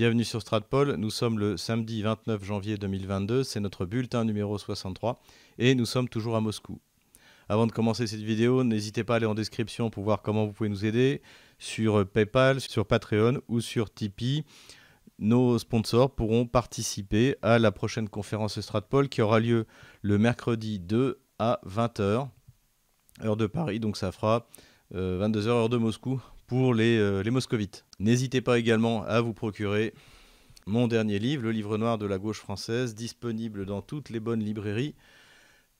Bienvenue sur Stratpol, nous sommes le samedi 29 janvier 2022, c'est notre bulletin numéro 63 et nous sommes toujours à Moscou. Avant de commencer cette vidéo, n'hésitez pas à aller en description pour voir comment vous pouvez nous aider sur PayPal, sur Patreon ou sur Tipeee. Nos sponsors pourront participer à la prochaine conférence Stratpol qui aura lieu le mercredi 2 à 20h, heure de Paris, donc ça fera 22h euh, heure de Moscou pour les, euh, les moscovites. N'hésitez pas également à vous procurer mon dernier livre, le livre noir de la gauche française, disponible dans toutes les bonnes librairies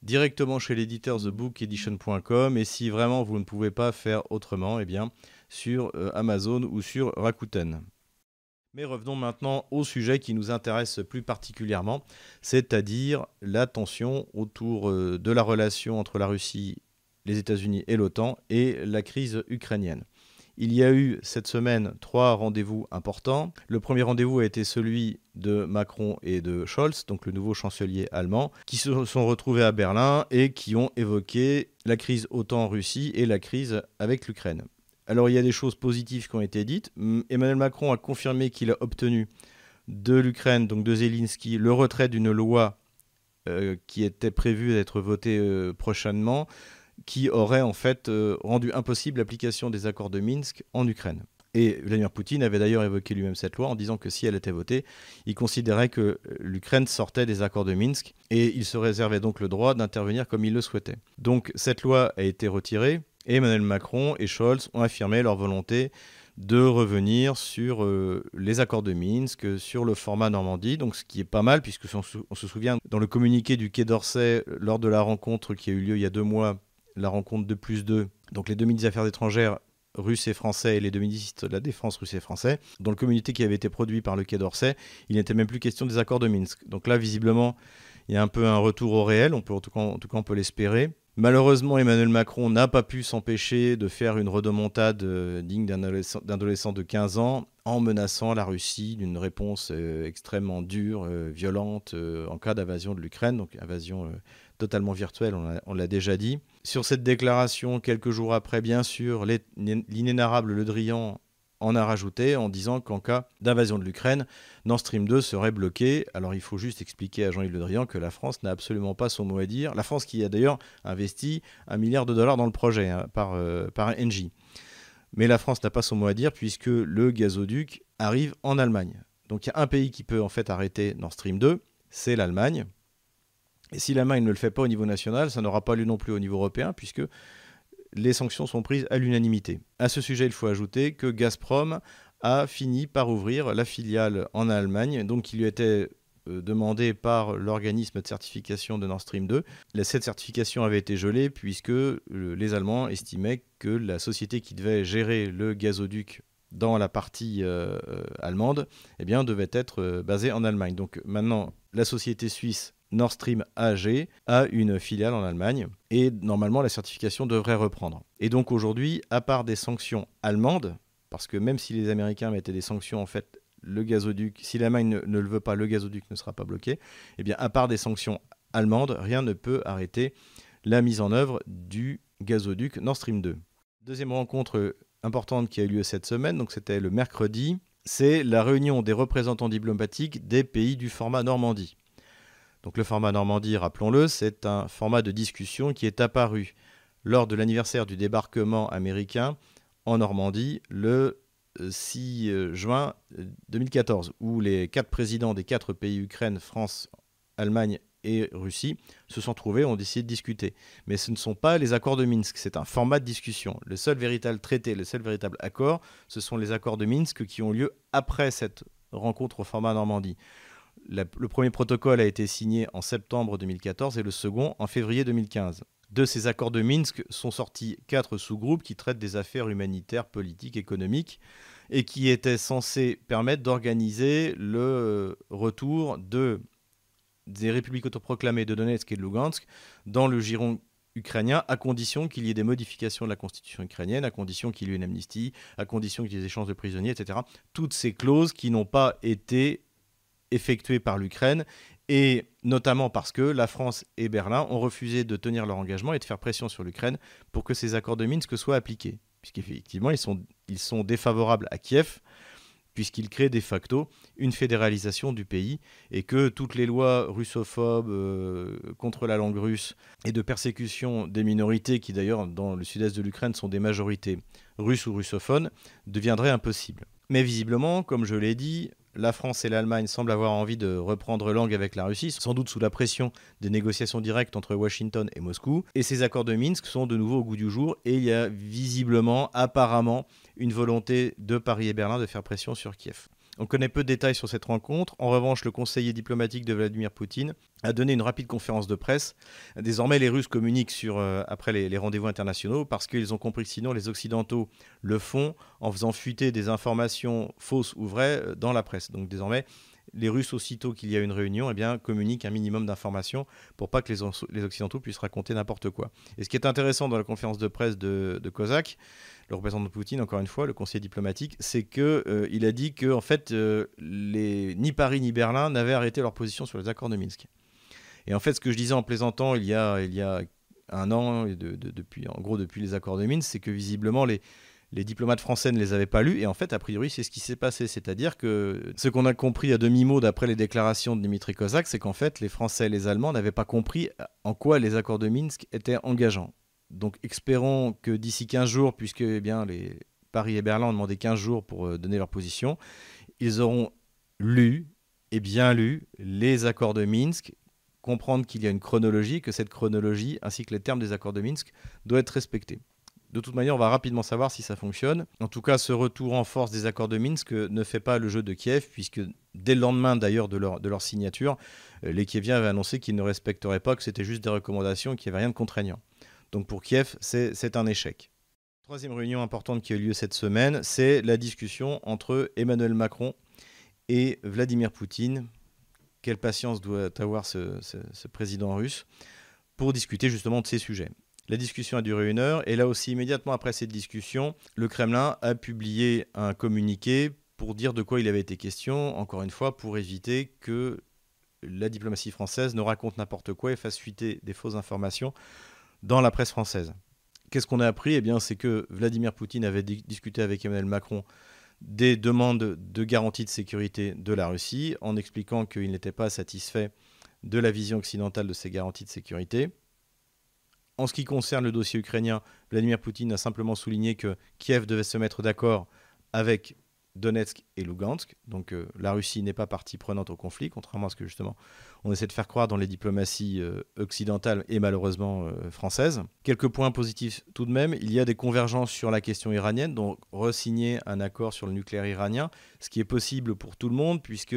directement chez l'éditeur thebookedition.com et si vraiment vous ne pouvez pas faire autrement, eh bien sur euh, Amazon ou sur Rakuten. Mais revenons maintenant au sujet qui nous intéresse plus particulièrement, c'est-à-dire la tension autour euh, de la relation entre la Russie, les États-Unis et l'OTAN et la crise ukrainienne. Il y a eu cette semaine trois rendez-vous importants. Le premier rendez-vous a été celui de Macron et de Scholz, donc le nouveau chancelier allemand, qui se sont retrouvés à Berlin et qui ont évoqué la crise autant en Russie et la crise avec l'Ukraine. Alors il y a des choses positives qui ont été dites. Emmanuel Macron a confirmé qu'il a obtenu de l'Ukraine, donc de Zelensky, le retrait d'une loi euh, qui était prévue d'être votée euh, prochainement qui aurait en fait euh, rendu impossible l'application des accords de Minsk en Ukraine. Et Vladimir Poutine avait d'ailleurs évoqué lui-même cette loi en disant que si elle était votée, il considérait que l'Ukraine sortait des accords de Minsk et il se réservait donc le droit d'intervenir comme il le souhaitait. Donc cette loi a été retirée et Emmanuel Macron et Scholz ont affirmé leur volonté de revenir sur euh, les accords de Minsk, sur le format Normandie, donc ce qui est pas mal puisque on se souvient dans le communiqué du Quai d'Orsay lors de la rencontre qui a eu lieu il y a deux mois la rencontre de plus de donc les deux ministres des Affaires étrangères russes et français et les deux ministres de la Défense russes et français, dans le communiqué qui avait été produit par le Quai d'Orsay, il n'était même plus question des accords de Minsk. Donc là, visiblement, il y a un peu un retour au réel, on peut, tout cas, en tout cas on peut l'espérer. Malheureusement, Emmanuel Macron n'a pas pu s'empêcher de faire une redemontade euh, digne d'un adolescent de 15 ans en menaçant la Russie d'une réponse euh, extrêmement dure, euh, violente, en cas d'invasion de l'Ukraine, donc invasion totalement virtuelle, on l'a déjà dit. Sur cette déclaration, quelques jours après, bien sûr, l'inénarrable Le Drian en a rajouté en disant qu'en cas d'invasion de l'Ukraine, Nord Stream 2 serait bloqué. Alors il faut juste expliquer à Jean-Yves Le Drian que la France n'a absolument pas son mot à dire. La France qui a d'ailleurs investi un milliard de dollars dans le projet hein, par, euh, par Engie. Mais la France n'a pas son mot à dire puisque le gazoduc arrive en Allemagne. Donc il y a un pays qui peut en fait arrêter Nord Stream 2, c'est l'Allemagne. Et si l'Allemagne ne le fait pas au niveau national, ça n'aura pas lieu non plus au niveau européen, puisque les sanctions sont prises à l'unanimité. À ce sujet, il faut ajouter que Gazprom a fini par ouvrir la filiale en Allemagne, donc qui lui était euh, demandé par l'organisme de certification de Nord Stream 2. Cette certification avait été gelée puisque euh, les Allemands estimaient que la société qui devait gérer le gazoduc dans la partie euh, allemande eh devait être basée en Allemagne. Donc maintenant, la société suisse Nord Stream AG a une filiale en Allemagne et normalement la certification devrait reprendre. Et donc aujourd'hui, à part des sanctions allemandes, parce que même si les Américains mettaient des sanctions, en fait, le gazoduc, si l'Allemagne ne, le veut pas, le gazoduc ne sera pas bloqué. Eh bien, à part des sanctions allemandes, rien ne peut arrêter la mise en œuvre du gazoduc Nord Stream 2. Deuxième rencontre importante qui a eu lieu cette semaine, donc c'était le mercredi, c'est la réunion des représentants diplomatiques des pays du format Normandie. Donc le format Normandie, rappelons-le, c'est un format de discussion qui est apparu lors de l'anniversaire du débarquement américain en Normandie le 6 euh, euh, juin 2014, euh, où les quatre présidents des quatre pays Ukraine, France, Allemagne et Russie se sont trouvés, ont décidé de discuter. Mais ce ne sont pas les accords de Minsk, c'est un format de discussion. Le seul véritable traité, le seul véritable accord, ce sont les accords de Minsk qui ont lieu après cette rencontre au format Normandie le premier protocole a été signé en septembre 2014 et le second en février 2015. De ces accords de Minsk sont sortis quatre sous-groupes qui traitent des affaires humanitaires, politiques, économiques et qui étaient censés permettre d'organiser le retour de, des républiques autoproclamées de Donetsk et de Lugansk dans le giron ukrainien à condition qu'il y ait des modifications de la constitution ukrainienne, à condition qu'il y ait une amnistie, à condition qu'il y ait des échanges de prisonniers, etc. Toutes ces clauses qui n'ont pas été effectués par l'Ukraine, et notamment parce que la France et Berlin ont refusé de tenir leur engagement et de faire pression sur l'Ukraine pour que ces accords de Minsk soient appliqués, puisqu'effectivement ils sont, ils défavorables à Kiev, puisqu'il crée de facto une fédéralisation du pays et que toutes les lois russophobes euh, contre la langue russe et de persécution des minorités, qui d'ailleurs dans le sud-est de l'Ukraine sont des majorités russes ou russophones, deviendraient impossibles. Mais visiblement, comme je l'ai dit, la France et l'Allemagne semblent avoir envie de reprendre langue avec la Russie, sans doute sous la pression des négociations directes entre Washington et Moscou. Et ces accords de Minsk sont de nouveau au goût du jour et il y a visiblement, apparemment, une volonté de Paris et Berlin de faire pression sur Kiev. On connaît peu de détails sur cette rencontre. En revanche, le conseiller diplomatique de Vladimir Poutine a donné une rapide conférence de presse. Désormais, les Russes communiquent sur, euh, après les, rendez-vous internationaux parce qu'ils ont compris que sinon les Occidentaux le font en faisant fuiter des informations fausses ou vraies euh, dans la presse. Donc désormais, les Russes, aussitôt qu'il y a une réunion, eh bien, communiquent un minimum d'informations pour pas que les, Occidentaux puissent raconter n'importe quoi. Et ce qui est intéressant dans la conférence de presse de, de Kozak, le représentant de Poutine, encore une fois, le conseiller diplomatique, c'est qu'il euh, il a dit que en fait, euh, ni Paris ni Berlin n'avaient arrêté leur position sur les accords de Minsk. Et en fait, ce que je disais en plaisantant il y a, il y a un an, depuis, en gros depuis les accords de Minsk, c'est que visiblement les, les diplomates français ne les avaient pas lus. Et en fait, a priori, c'est ce qui s'est passé. C'est-à-dire que ce qu'on a compris à demi-mot d'après les déclarations de Dimitri Kozak, c'est qu'en fait, les Français et les Allemands n'avaient pas compris en quoi les accords de Minsk étaient engageants. Donc espérons que d'ici 15 jours, puisque eh Paris et Berlin ont demandé 15 jours pour euh, donner leur position, ils auront lu et bien lu les accords de Minsk, comprendre qu'il y a une chronologie, que cette chronologie, ainsi que les termes des accords de Minsk, doit être respectée. De toute manière, on va rapidement savoir si ça fonctionne. En tout cas, ce retour en force des accords de Minsk ne fait pas le jeu de Kiev, puisque dès le lendemain d'ailleurs de leur, signature, euh, les Kieviens avaient annoncé qu'ils ne respecteraient pas, que c'était juste des recommandations, qu'il n'y avait rien de contraignant. Donc pour Kiev, c'est un échec. Troisième réunion importante qui a eu lieu cette semaine, c'est la discussion entre Emmanuel Macron et Vladimir Poutine. Quelle patience doit avoir ce, président russe pour discuter justement de ces sujets. La discussion a duré une heure et là aussi immédiatement après cette discussion, le Kremlin a publié un communiqué pour dire de quoi il avait été question, encore une fois, pour éviter que la diplomatie française ne raconte n'importe quoi et fasse fuiter des fausses informations dans la presse française. Qu'est-ce qu'on a appris? Eh bien, c'est que Vladimir Poutine avait discuté avec Emmanuel Macron des demandes de garantie de sécurité de la Russie, en expliquant qu'il n'était pas satisfait de la vision occidentale de ces garanties de sécurité. En ce qui concerne le dossier ukrainien, Vladimir Poutine a simplement souligné que Kiev devait se mettre d'accord avec Donetsk et Lugansk. Donc euh, la Russie n'est pas partie prenante au conflit, contrairement à ce que justement on essaie de faire croire dans les diplomaties euh, occidentales et malheureusement euh, françaises. Quelques points positifs tout de même. Il y a des convergences sur la question iranienne, donc resigner un accord sur le nucléaire iranien, ce qui est possible pour tout le monde puisque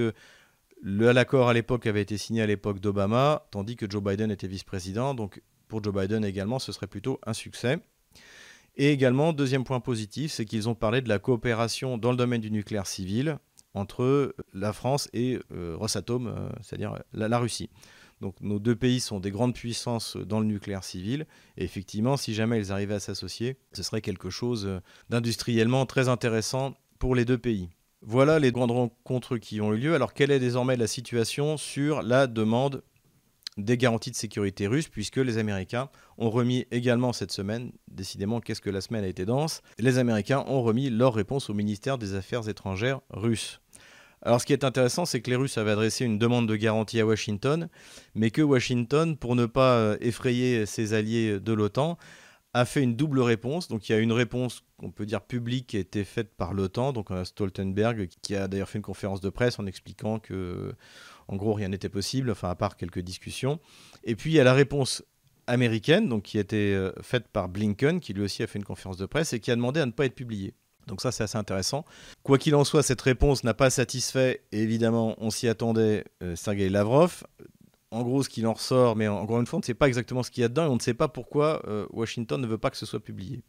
l'accord à l'époque avait été signé à l'époque d'Obama, tandis que Joe Biden était vice-président. Pour Joe Biden également, ce serait plutôt un succès. Et également, deuxième point positif, c'est qu'ils ont parlé de la coopération dans le domaine du nucléaire civil entre la France et euh, Rosatom, euh, c'est-à-dire la, Russie. Donc nos deux pays sont des grandes puissances dans le nucléaire civil. Et effectivement, si jamais ils arrivaient à s'associer, ce serait quelque chose d'industriellement très intéressant pour les deux pays. Voilà les grandes rencontres qui ont eu lieu. Alors quelle est désormais la situation sur la demande des garanties de sécurité russes, puisque les Américains ont remis également cette semaine, décidément qu'est-ce que la semaine a été dense, les Américains ont remis leur réponse au ministère des Affaires étrangères russe. Alors ce qui est intéressant, c'est que les Russes avaient adressé une demande de garantie à Washington, mais que Washington, pour ne pas euh, effrayer ses alliés de l'OTAN, a fait une double réponse. Donc il y a une réponse qu'on peut dire publique qui a été faite par l'OTAN, donc Stoltenberg, qui a d'ailleurs fait une conférence de presse en expliquant que en gros, rien n'était possible, enfin, à part quelques discussions. Et puis, il y a la réponse américaine, donc qui a été euh, faite par Blinken, qui lui aussi a fait une conférence de presse et qui a demandé à ne pas être publiée. Donc ça, c'est assez intéressant. Quoi qu'il en soit, cette réponse n'a pas satisfait, évidemment, on s'y attendait, euh, Sergei Lavrov. En gros, ce qu'il en ressort, mais encore une fois, on ne sait pas exactement ce qu'il y a dedans et on ne sait pas pourquoi euh, Washington ne veut pas que ce soit publié.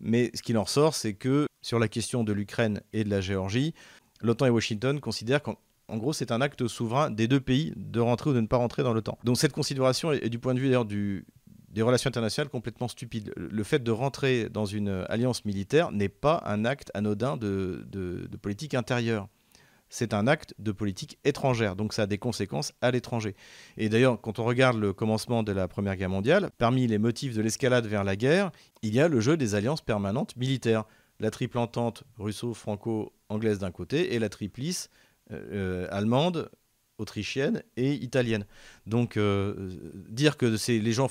Mais ce qu'il en ressort, c'est que sur la question de l'Ukraine et de la Géorgie, l'OTAN et Washington considèrent qu'en en gros, c'est un acte souverain des deux pays de rentrer ou de ne pas rentrer dans l'OTAN. Donc cette considération est, du point de vue d'ailleurs des relations internationales complètement stupide. Le fait de rentrer dans une alliance militaire n'est pas un acte anodin de, politique intérieure. C'est un acte de politique étrangère, donc ça a des conséquences à l'étranger. Et d'ailleurs, quand on regarde le commencement de la Première Guerre mondiale, parmi les motifs de l'escalade vers la guerre, il y a le jeu des alliances permanentes militaires la triple entente russo-franco-anglaise d'un côté et la triplice euh, allemande, autrichienne et italienne. Donc euh, dire que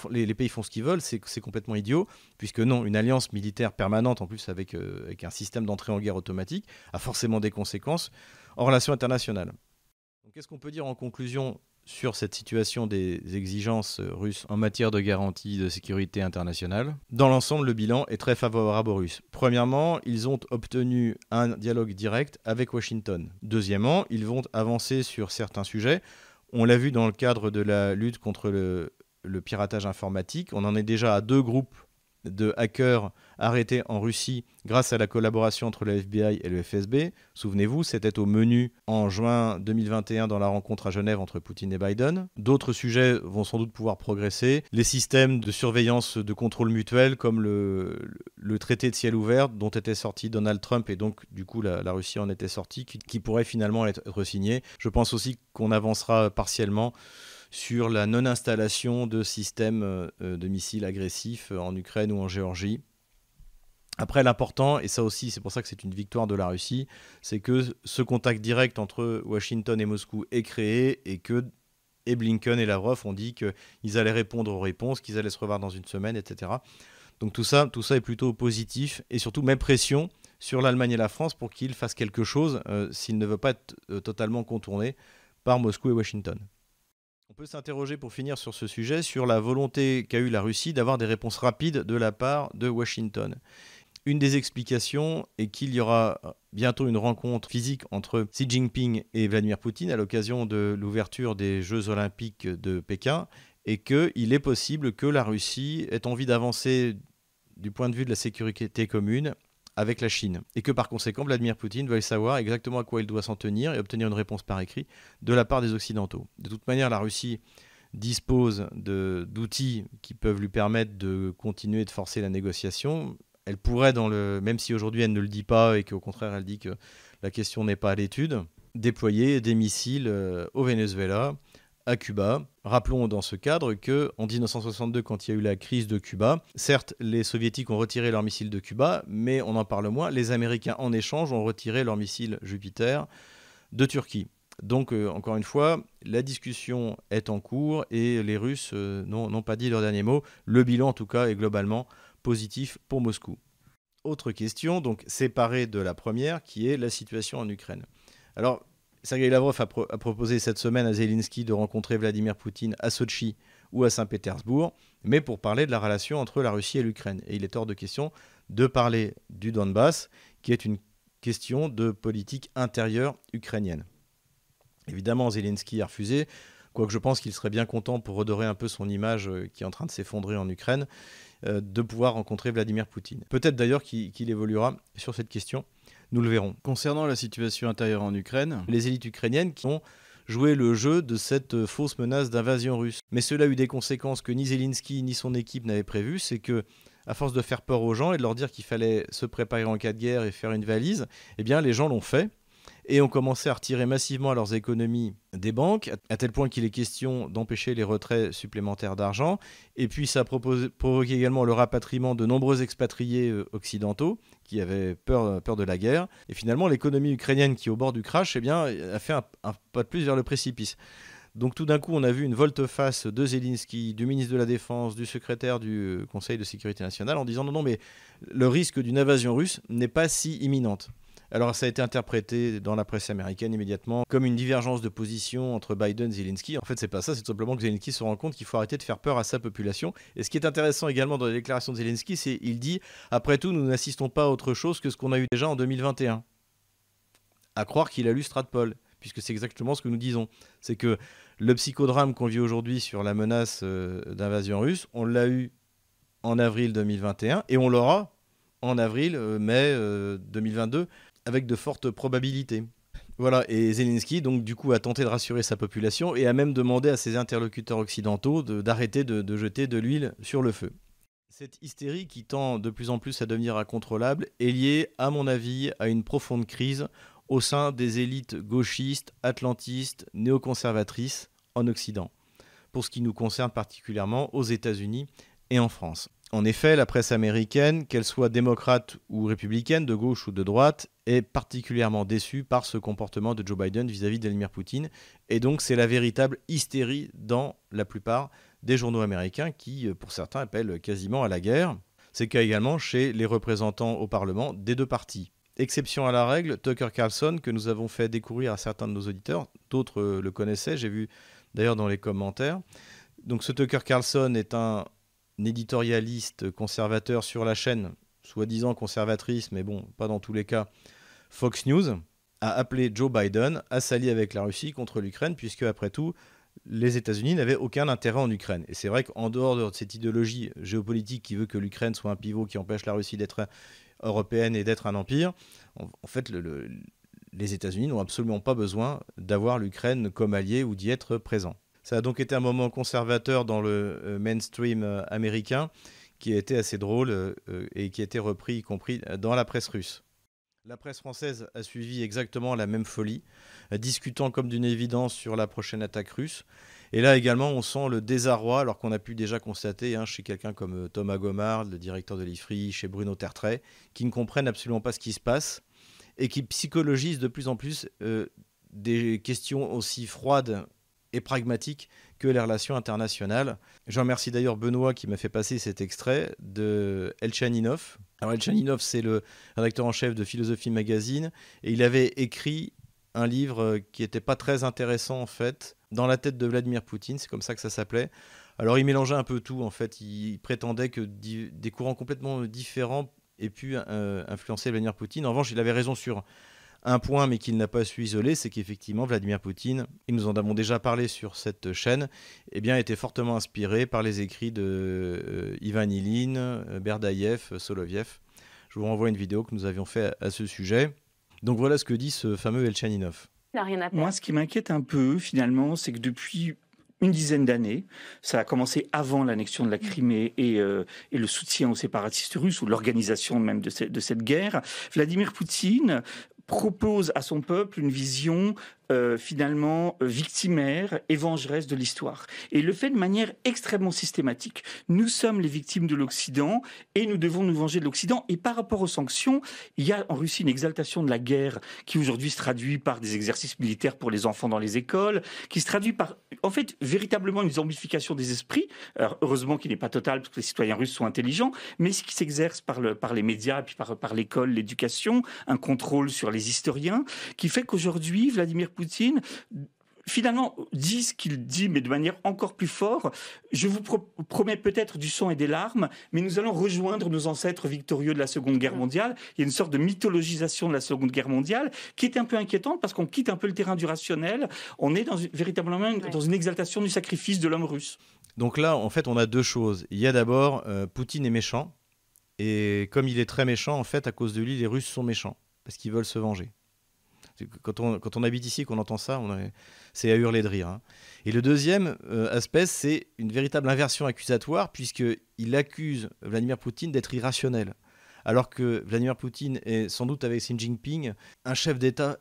les, pays font ce qu'ils veulent, c'est complètement idiot, puisque non, une alliance militaire permanente, en plus avec, euh, avec un système d'entrée en guerre automatique, a forcément des conséquences en relations internationales. Qu'est-ce qu'on peut dire en conclusion sur cette situation des exigences russes en matière de garantie de sécurité internationale. Dans l'ensemble, le bilan est très favorable aux Russes. Premièrement, ils ont obtenu un dialogue direct avec Washington. Deuxièmement, ils vont avancer sur certains sujets. On l'a vu dans le cadre de la lutte contre le, le piratage informatique. On en est déjà à deux groupes de hackers arrêtés en Russie grâce à la collaboration entre le FBI et le FSB. Souvenez-vous, c'était au menu en juin 2021 dans la rencontre à Genève entre Poutine et Biden. D'autres sujets vont sans doute pouvoir progresser. Les systèmes de surveillance de contrôle mutuel comme le, traité de ciel ouvert dont était sorti Donald Trump et donc du coup la, Russie en était sortie qui, pourrait finalement être signé. Je pense aussi qu'on avancera partiellement sur la non-installation de systèmes euh, de missiles agressifs euh, en Ukraine ou en Géorgie. Après, l'important, et ça aussi, c'est pour ça que c'est une victoire de la Russie, c'est que ce contact direct entre Washington et Moscou est créé et que et Blinken et Lavrov ont dit qu'ils allaient répondre aux réponses, qu'ils allaient se revoir dans une semaine, etc. Donc tout ça, tout ça est plutôt positif et surtout même pression sur l'Allemagne et la France pour qu'ils fassent quelque chose euh, s'ils ne veulent pas être totalement contournés par Moscou et Washington. On peut s'interroger pour finir sur ce sujet sur la volonté qu'a eu la Russie d'avoir des réponses rapides de la part de Washington. Une des explications est qu'il y aura bientôt une rencontre physique entre Xi Jinping et Vladimir Poutine à l'occasion de l'ouverture des Jeux olympiques de Pékin et qu'il est possible que la Russie ait envie d'avancer du point de vue de la sécurité commune avec la Chine. Et que par conséquent, Vladimir Poutine veuille savoir exactement à quoi il doit s'en tenir et obtenir une réponse par écrit de la part des Occidentaux. De toute manière, la Russie dispose d'outils qui peuvent lui permettre de continuer de forcer la négociation. Elle pourrait, dans le, même si aujourd'hui elle ne le dit pas et qu'au contraire elle dit que la question n'est pas à l'étude, déployer des missiles euh, au Venezuela, à Cuba. Rappelons dans ce cadre que en 1962, quand il y a eu la crise de Cuba, certes, les soviétiques ont retiré leurs missiles de Cuba, mais on en parle moins. Les Américains, en échange, ont retiré leurs missiles Jupiter de Turquie. Donc, euh, encore une fois, la discussion est en cours et les Russes euh, n'ont pas dit leur dernier mot. Le bilan, en tout cas, est globalement positif pour Moscou. Autre question, donc séparée de la première, qui est la situation en Ukraine. Alors, Sergei Lavrov a, proposé cette semaine à Zelensky de rencontrer Vladimir Poutine à Sochi ou à Saint-Pétersbourg, mais pour parler de la relation entre la Russie et l'Ukraine. Et il est hors de question de parler du Donbass, qui est une question de politique intérieure ukrainienne. Évidemment, Zelensky a refusé, quoique je pense qu'il serait bien content pour redorer un peu son image euh, qui est en train de s'effondrer en Ukraine, euh, de pouvoir rencontrer Vladimir Poutine. Peut-être d'ailleurs qu'il évoluera sur cette question. Nous le verrons. Concernant la situation intérieure en Ukraine, les élites ukrainiennes qui ont joué le jeu de cette euh, fausse menace d'invasion russe. Mais cela a eu des conséquences que ni Zelensky ni son équipe n'avaient prévues, c'est que à force de faire peur aux gens et de leur dire qu'il fallait se préparer en cas de guerre et faire une valise, eh bien les gens l'ont fait et ont commencé à retirer massivement leurs économies des banques, à tel point qu'il est question d'empêcher les retraits supplémentaires d'argent. Et puis ça a provoqué également le rapatriement de nombreux expatriés euh, occidentaux qui avaient peur, peur de la guerre. Et finalement, l'économie ukrainienne qui est au bord du crash eh bien, a fait un, pas de plus vers le précipice. Donc tout d'un coup, on a vu une volte-face de Zelensky, du ministre de la Défense, du secrétaire du euh, Conseil de sécurité nationale en disant non, non, mais le risque d'une invasion russe n'est pas si imminente. Alors ça a été interprété dans la presse américaine immédiatement comme une divergence de position entre Biden et Zelensky. En fait, c'est pas ça, c'est tout simplement que Zelensky se rend compte qu'il faut arrêter de faire peur à sa population. Et ce qui est intéressant également dans la déclaration de Zelensky, c'est qu'il dit après tout, nous n'assistons pas à autre chose que ce qu'on a eu déjà en 2021. À croire qu'il a lu Stratpol puisque c'est exactement ce que nous disons. C'est que le psychodrame qu'on vit aujourd'hui sur la menace euh, d'invasion russe, on l'a eu en avril 2021 et on l'aura en avril, euh, mai 2022 euh, avec de fortes probabilités. Voilà, et Zelensky, donc, du coup, a tenté de rassurer sa population et a même demandé à ses interlocuteurs occidentaux d'arrêter de, jeter de l'huile sur le feu. Cette hystérie qui tend de plus en plus à devenir incontrôlable est liée, à mon avis, à une profonde crise au sein des élites gauchistes, atlantistes, néoconservatrices en Occident, pour ce qui nous concerne particulièrement aux États-Unis et en France. En effet, la presse américaine, qu'elle soit démocrate ou républicaine, de gauche ou de droite, est particulièrement déçue par ce comportement de Joe Biden vis-à-vis de Vladimir Poutine. Et donc c'est la véritable hystérie dans la plupart des journaux américains qui, pour certains, appellent quasiment à la guerre. C'est le cas également chez les représentants au Parlement des deux partis. Exception à la règle, Tucker Carlson, que nous avons fait découvrir à certains de nos auditeurs, d'autres le connaissaient, j'ai vu d'ailleurs dans les commentaires. Donc ce Tucker Carlson est un éditorialiste conservateur sur la chaîne, soi-disant conservatrice, mais bon, pas dans tous les cas, Fox News, a appelé Joe Biden à s'allier avec la Russie contre l'Ukraine, puisque après tout, les États-Unis n'avaient aucun intérêt en Ukraine. Et c'est vrai qu'en dehors de cette idéologie géopolitique qui veut que l'Ukraine soit un pivot qui empêche la Russie d'être européenne et d'être un empire, en, fait, les États-Unis n'ont absolument pas besoin d'avoir l'Ukraine comme allié ou d'y être présent. Ça a donc été un moment conservateur dans le euh, mainstream euh, américain qui a été assez drôle euh, et qui a été repris y compris dans la presse russe. La presse française a suivi exactement la même folie, discutant comme d'une évidence sur la prochaine attaque russe. Et là également, on sent le désarroi, alors qu'on a pu déjà constater hein, chez quelqu'un comme Thomas Gomard, le directeur de l'IFRI, chez Bruno Tertrais, qui ne comprennent absolument pas ce qui se passe et qui psychologisent de plus en plus des questions aussi froides et pragmatique que les relations internationales. Je remercie d'ailleurs Benoît qui m'a fait passer cet extrait de Elchaninov. Alors Elchaninov, c'est le rédacteur en chef de Philosophie Magazine, et il avait écrit un livre qui n'était pas très intéressant en fait, dans la tête de Vladimir Poutine, c'est comme ça que ça s'appelait. Alors il mélangeait un peu tout en fait, il prétendait que des courants complètement différents aient pu euh, influencer Vladimir Poutine. En revanche, il avait raison sur un point, mais qu'il n'a pas su isoler, c'est qu'effectivement, Vladimir Poutine, et nous en avons déjà parlé sur cette chaîne, eh bien, était fortement inspiré par les écrits de euh, Ivan Ilin, euh, Berdaïev, Soloviev. Je vous renvoie une vidéo que nous avions fait à, ce sujet. Donc voilà ce que dit ce fameux Elchaninov. Moi, ce qui m'inquiète un peu, finalement, c'est que depuis une dizaine d'années. Ça a commencé avant l'annexion de la Crimée et, euh, et, le soutien aux séparatistes russes ou l'organisation même de, de, cette guerre. Vladimir Poutine propose à son peuple une vision euh, finalement euh, victimaire, évangeresse de l'histoire. Et le fait de manière extrêmement systématique. Nous sommes les victimes de l'Occident et nous devons nous venger de l'Occident. Et par rapport aux sanctions, il y a en Russie une exaltation de la guerre qui aujourd'hui se traduit par des exercices militaires pour les enfants dans les écoles, qui se traduit par en fait véritablement une zombification des esprits. Heureusement qu'il n'est pas total parce que les citoyens russes sont intelligents, mais ce qui s'exerce par les médias et puis par, par l'école, l'éducation, un contrôle sur les historiens, qui fait qu'aujourd'hui, Vladimir Poutine finalement dit ce qu'il dit, mais de manière encore plus forte. Je vous promets peut-être du sang et des larmes, mais nous allons rejoindre nos ancêtres victorieux de la Seconde Guerre mondiale. Il y a une sorte de mythologisation de la Seconde Guerre mondiale qui est un peu inquiétante parce qu'on quitte un peu le terrain du rationnel. On est dans véritablement dans une exaltation du sacrifice de l'homme russe. Donc là, en fait, on a deux choses. Il y a d'abord, euh, Poutine est méchant. Et comme il est très méchant, en fait, à cause de lui, les Russes sont méchants parce qu'ils veulent se venger. Quand on, habite ici qu'on entend ça, c'est à hurler de rire. Hein. Et le deuxième euh, aspect, c'est une véritable inversion accusatoire, puisqu'il accuse Vladimir Poutine d'être irrationnel. Alors que Vladimir Poutine est sans doute avec Xi Jinping un chef d'État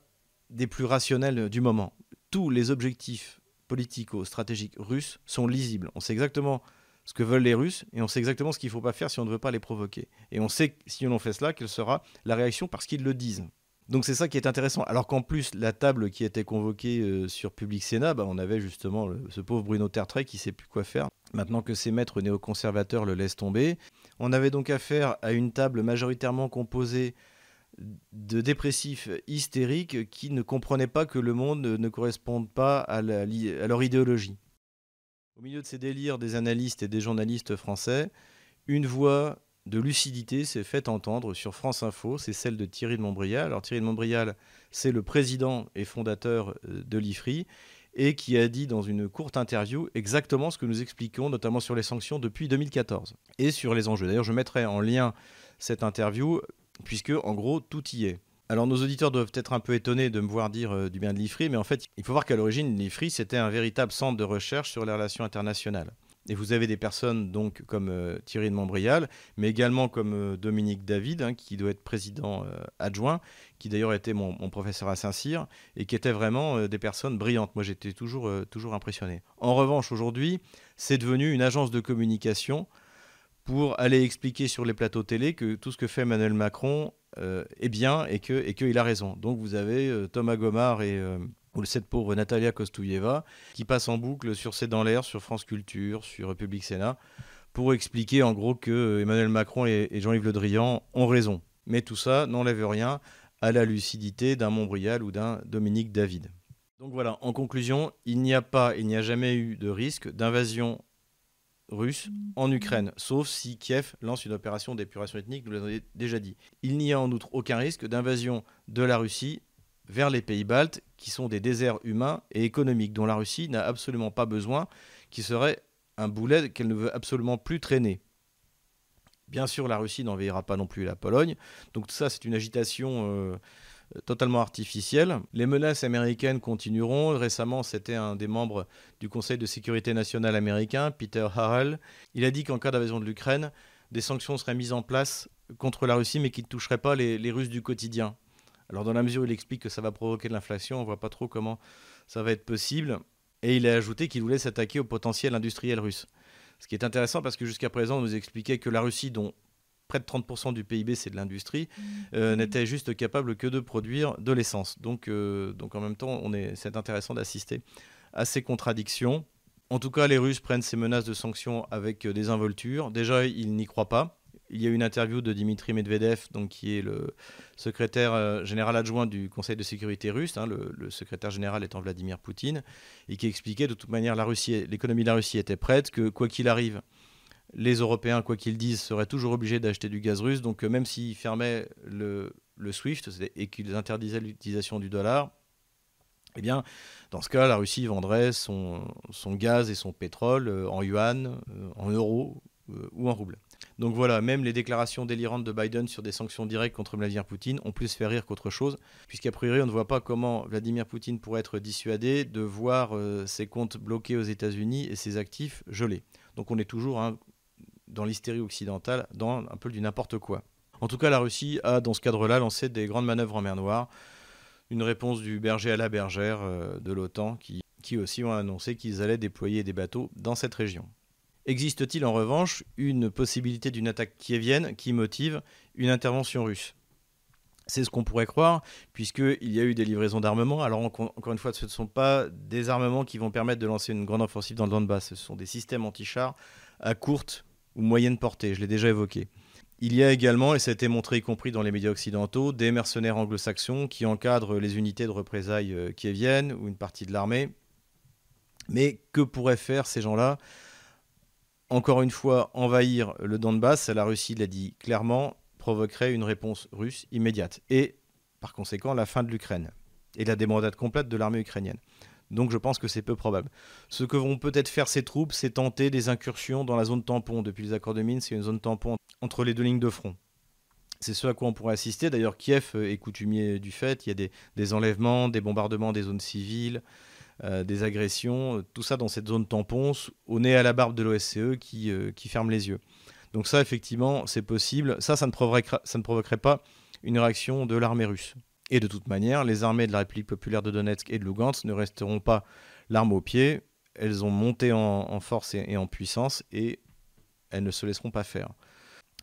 des plus rationnels du moment. Tous les objectifs politico-stratégiques russes sont lisibles. On sait exactement ce que veulent les Russes et on sait exactement ce qu'il ne faut pas faire si on ne veut pas les provoquer. Et on sait si on fait cela, quelle sera la réaction parce qu'ils le disent. Donc c'est ça qui est intéressant. Alors qu'en plus, la table qui était convoquée euh, sur Public Sénat, bah, on avait justement ce pauvre Bruno Tertrais qui ne sait plus quoi faire. Maintenant que ses maîtres néoconservateurs le laissent tomber. On avait donc affaire à une table majoritairement composée de dépressifs hystériques qui ne comprenaient pas que le monde ne corresponde pas à, à leur idéologie. Au milieu de ces délires des analystes et des journalistes français, une voix de lucidité s'est faite entendre sur France Info, c'est celle de Thierry de Montbrial. Alors Thierry de Montbrial, c'est le président et fondateur euh, de l'IFRI et qui a dit dans une courte interview exactement ce que nous expliquons, notamment sur les sanctions depuis 2014 et sur les enjeux. D'ailleurs, je mettrai en lien cette interview puisque en gros tout y est. Alors nos auditeurs doivent être un peu étonnés de me voir dire euh, du bien de l'IFRI, mais en fait, il faut voir qu'à l'origine, l'IFRI, c'était un véritable centre de recherche sur les relations internationales. Et vous avez des personnes donc comme euh, Thierry de Montbrial, mais également comme euh, Dominique David, hein, qui doit être président euh, adjoint, qui d'ailleurs était mon, professeur à Saint-Cyr, et qui étaient vraiment des personnes brillantes. Moi, j'étais toujours, toujours impressionné. En revanche, aujourd'hui, c'est devenu une agence de communication pour aller expliquer sur les plateaux télé que tout ce que fait Emmanuel Macron est bien et qu'il et que a raison. Donc vous avez Thomas Gomard et euh, ou cette pauvre Natalia Kostouyeva qui passe en boucle sur C'est dans l'air, sur France Culture, sur République Sénat, pour expliquer en gros que Emmanuel Macron et, Jean-Yves Le Drian ont raison. Mais tout ça n'enlève rien à la lucidité d'un Montbrial ou d'un Dominique David. Donc voilà, en conclusion, il n'y a pas, il n'y a jamais eu de risque d'invasion russe en Ukraine, sauf si Kiev lance une opération d'épuration ethnique, nous l'avons déjà dit. Il n'y a en outre aucun risque d'invasion de la Russie vers les pays baltes, qui sont des déserts humains et économiques, dont la Russie n'a absolument pas besoin, qui serait un boulet qu'elle ne veut absolument plus traîner. Bien sûr, la Russie n'envahira pas non plus la Pologne. Donc ça, c'est une agitation euh, totalement artificielle. Les menaces américaines continueront. Récemment, c'était un des membres du Conseil de sécurité nationale américain, Peter Harrell. Il a dit qu'en cas d'invasion de l'Ukraine, des sanctions seraient mises en place contre la Russie, mais qui ne toucheraient pas les Russes du quotidien. Alors dans la mesure où il explique que ça va provoquer de l'inflation, on ne voit pas trop comment ça va être possible. Et il a ajouté qu'il voulait s'attaquer au potentiel industriel russe. Ce qui est intéressant parce que jusqu'à présent, on nous expliquait que la Russie, dont près de 30% du PIB c'est de l'industrie, mmh. euh, n'était juste capable que de produire de l'essence. Donc, euh, donc en même temps, on est, c'est intéressant d'assister à ces contradictions. En tout cas, les Russes prennent ces menaces de sanctions avec euh, des involtures. Déjà, ils n'y croient pas il y a eu une interview de Dimitri Medvedev, donc, qui est le secrétaire euh, général adjoint du Conseil de sécurité russe, hein, le, secrétaire général étant Vladimir Poutine, et qui expliquait de toute manière l'économie de la Russie était prête, que quoi qu'il arrive, les Européens, quoi qu'ils disent, seraient toujours obligés d'acheter du gaz russe. Donc euh, même s'ils fermaient le, SWIFT et qu'ils interdisaient l'utilisation du dollar, eh bien, dans ce cas, la Russie vendrait son, gaz et son pétrole euh, en yuan, en euros ou en roubles. Donc voilà, même les déclarations délirantes de Biden sur des sanctions directes contre Vladimir Poutine ont plus fait rire qu'autre chose, puisqu'a priori on ne voit pas comment Vladimir Poutine pourrait être dissuadé de voir euh, ses comptes bloqués aux États-Unis et ses actifs gelés. Donc on est toujours hein, dans l'hystérie occidentale, dans un peu du n'importe quoi. En tout cas, la Russie a dans ce cadre-là lancé des grandes manœuvres en mer Noire, une réponse du berger à la bergère euh, de l'OTAN qui, qui aussi ont annoncé qu'ils allaient déployer des bateaux dans cette région. Existe-t-il en revanche une possibilité d'une attaque kievienne qui motive une intervention russe? C'est ce qu'on pourrait croire, puisqu'il y a eu des livraisons d'armement. Alors, encore une fois, ce ne sont pas des armements qui vont permettre de lancer une grande offensive dans le Donbass. Ce sont des systèmes anti-chars à courte ou moyenne portée. Je l'ai déjà évoqué. Il y a également, et ça a été montré y compris dans les médias occidentaux, des mercenaires anglo-saxons qui encadrent les unités de représailles euh, kieviennes ou une partie de l'armée. Mais que pourraient faire ces gens-là? Encore une fois, envahir le Donbass, la Russie l'a dit clairement, provoquerait une réponse russe immédiate. Et par conséquent, la fin de l'Ukraine et la débandade complète de l'armée ukrainienne. Donc je pense que c'est peu probable. Ce que vont peut-être faire ces troupes, c'est tenter des incursions dans la zone tampon. Depuis les accords de Minsk, c'est une zone tampon entre les deux lignes de front. C'est ce à quoi on pourrait assister. D'ailleurs, Kiev est coutumier du fait. Il y a des, des enlèvements, des bombardements des zones civiles, euh, des agressions, euh, tout ça dans cette zone tampon, au nez à la barbe de l'OSCE qui, euh, qui ferme les yeux. Donc ça, effectivement, c'est possible. Ça, ça ne, provoquerait, ça ne provoquerait pas une réaction de l'armée russe. Et de toute manière, les armées de la République populaire de Donetsk et de Lugansk ne resteront pas l'arme au pied. Elles ont monté en, force et, en puissance et elles ne se laisseront pas faire.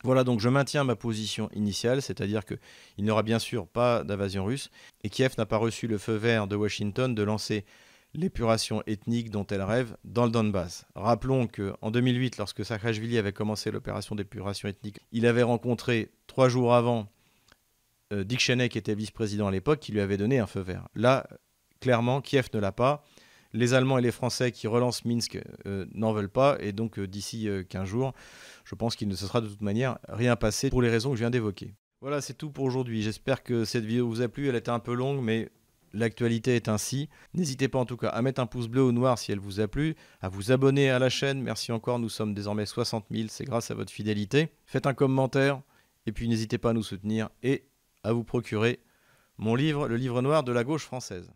Voilà, donc je maintiens ma position initiale, c'est-à-dire qu'il n'y aura bien sûr pas d'invasion russe, et Kiev n'a pas reçu le feu vert de Washington de lancer l'épuration ethnique dont elle rêve dans le Donbass. Rappelons qu'en 2008, lorsque Saakashvili avait commencé l'opération d'épuration ethnique, il avait rencontré trois jours avant euh, Dick Cheney, qui était vice-président à l'époque, qui lui avait donné un feu vert. Là, clairement, Kiev ne l'a pas. Les Allemands et les Français qui relancent Minsk euh, n'en veulent pas. Et donc, euh, d'ici 15 jours, je pense qu'il ne se sera de toute manière rien passé pour les raisons que je viens d'évoquer. Voilà, c'est tout pour aujourd'hui. J'espère que cette vidéo vous a plu. Elle était un peu longue, mais L'actualité est ainsi. N'hésitez pas en tout cas à mettre un pouce bleu ou noir si elle vous a plu, à vous abonner à la chaîne. Merci encore, nous sommes désormais 60 000, c'est grâce à votre fidélité. Faites un commentaire et puis n'hésitez pas à nous soutenir et à vous procurer mon livre, le livre noir de la gauche française.